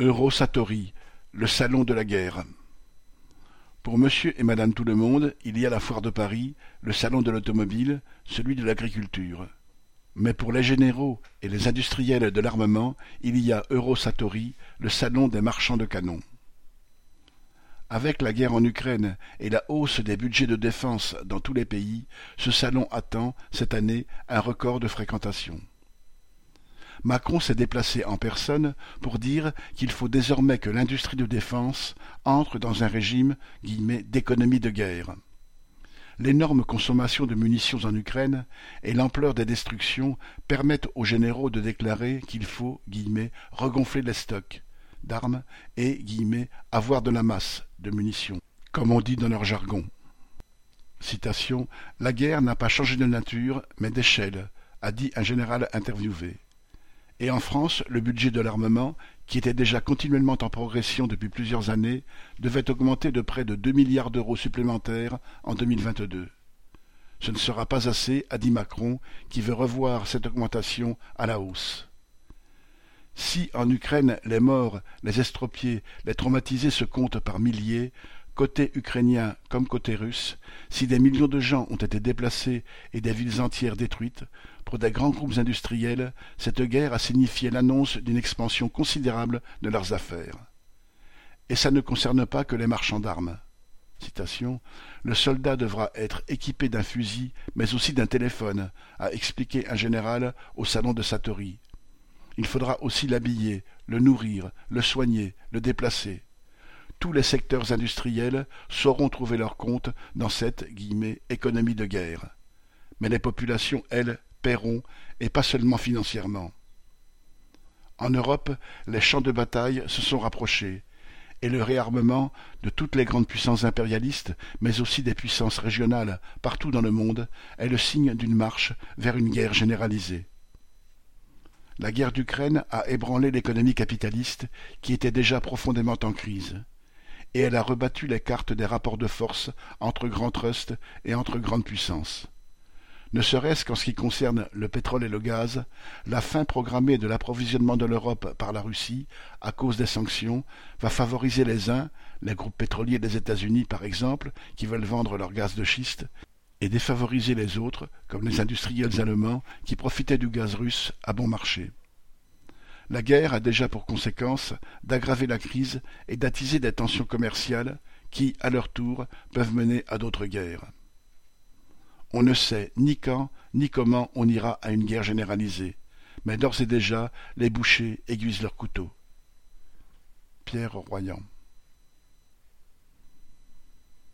Eurosatori, le salon de la guerre. Pour monsieur et madame tout le monde, il y a la foire de Paris, le salon de l'automobile, celui de l'agriculture. Mais pour les généraux et les industriels de l'armement, il y a Eurosatori, le salon des marchands de canons. Avec la guerre en Ukraine et la hausse des budgets de défense dans tous les pays, ce salon attend, cette année, un record de fréquentation. Macron s'est déplacé en personne pour dire qu'il faut désormais que l'industrie de défense entre dans un régime d'économie de guerre. L'énorme consommation de munitions en Ukraine et l'ampleur des destructions permettent aux généraux de déclarer qu'il faut regonfler les stocks d'armes et avoir de la masse de munitions, comme on dit dans leur jargon. La guerre n'a pas changé de nature, mais d'échelle, a dit un général interviewé. Et en France, le budget de l'armement, qui était déjà continuellement en progression depuis plusieurs années, devait augmenter de près de deux milliards d'euros supplémentaires en 2022. Ce ne sera pas assez, a dit Macron, qui veut revoir cette augmentation à la hausse. Si en Ukraine les morts, les estropiés, les traumatisés se comptent par milliers, côté ukrainien comme côté russe, si des millions de gens ont été déplacés et des villes entières détruites, pour des grands groupes industriels, cette guerre a signifié l'annonce d'une expansion considérable de leurs affaires. Et ça ne concerne pas que les marchands d'armes. Le soldat devra être équipé d'un fusil, mais aussi d'un téléphone, a expliqué un général au salon de Satori. Il faudra aussi l'habiller, le nourrir, le soigner, le déplacer tous les secteurs industriels sauront trouver leur compte dans cette économie de guerre. Mais les populations, elles, paieront, et pas seulement financièrement. En Europe, les champs de bataille se sont rapprochés, et le réarmement de toutes les grandes puissances impérialistes, mais aussi des puissances régionales partout dans le monde, est le signe d'une marche vers une guerre généralisée. La guerre d'Ukraine a ébranlé l'économie capitaliste qui était déjà profondément en crise et elle a rebattu les cartes des rapports de force entre grands trusts et entre grandes puissances. Ne serait-ce qu'en ce qui concerne le pétrole et le gaz, la fin programmée de l'approvisionnement de l'Europe par la Russie, à cause des sanctions, va favoriser les uns, les groupes pétroliers des États-Unis par exemple, qui veulent vendre leur gaz de schiste, et défavoriser les autres, comme les industriels allemands, qui profitaient du gaz russe à bon marché. La guerre a déjà pour conséquence d'aggraver la crise et d'attiser des tensions commerciales qui, à leur tour, peuvent mener à d'autres guerres. On ne sait ni quand ni comment on ira à une guerre généralisée, mais d'ores et déjà les bouchers aiguisent leurs couteaux. Pierre Royan